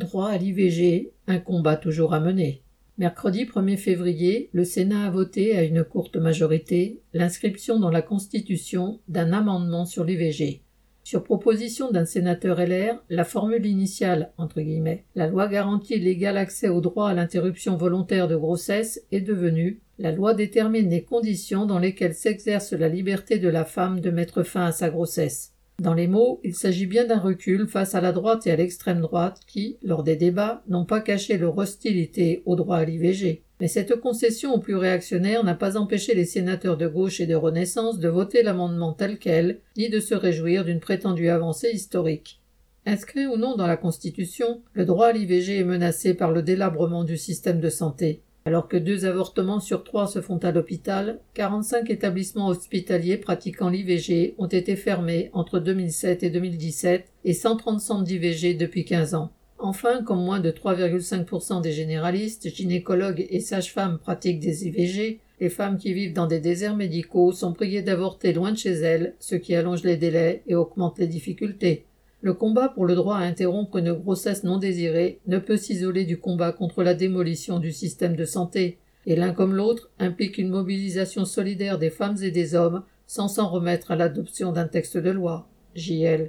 Droit à l'IVG, un combat toujours à mener. Mercredi 1er février, le Sénat a voté à une courte majorité l'inscription dans la Constitution d'un amendement sur l'IVG. Sur proposition d'un sénateur LR, la formule initiale, entre guillemets, la loi garantit l'égal accès au droit à l'interruption volontaire de grossesse est devenue la loi détermine les conditions dans lesquelles s'exerce la liberté de la femme de mettre fin à sa grossesse. Dans les mots, il s'agit bien d'un recul face à la droite et à l'extrême droite qui, lors des débats, n'ont pas caché leur hostilité au droit à l'IVG. Mais cette concession aux plus réactionnaires n'a pas empêché les sénateurs de gauche et de Renaissance de voter l'amendement tel quel, ni de se réjouir d'une prétendue avancée historique. Inscrit ou non dans la Constitution, le droit à l'IVG est menacé par le délabrement du système de santé. Alors que deux avortements sur trois se font à l'hôpital, 45 établissements hospitaliers pratiquant l'IVG ont été fermés entre 2007 et 2017 et 130 centres d'IVG depuis 15 ans. Enfin, comme moins de 3,5% des généralistes, gynécologues et sages-femmes pratiquent des IVG, les femmes qui vivent dans des déserts médicaux sont priées d'avorter loin de chez elles, ce qui allonge les délais et augmente les difficultés. Le combat pour le droit à interrompre une grossesse non désirée ne peut s'isoler du combat contre la démolition du système de santé, et l'un comme l'autre implique une mobilisation solidaire des femmes et des hommes sans s'en remettre à l'adoption d'un texte de loi. JL.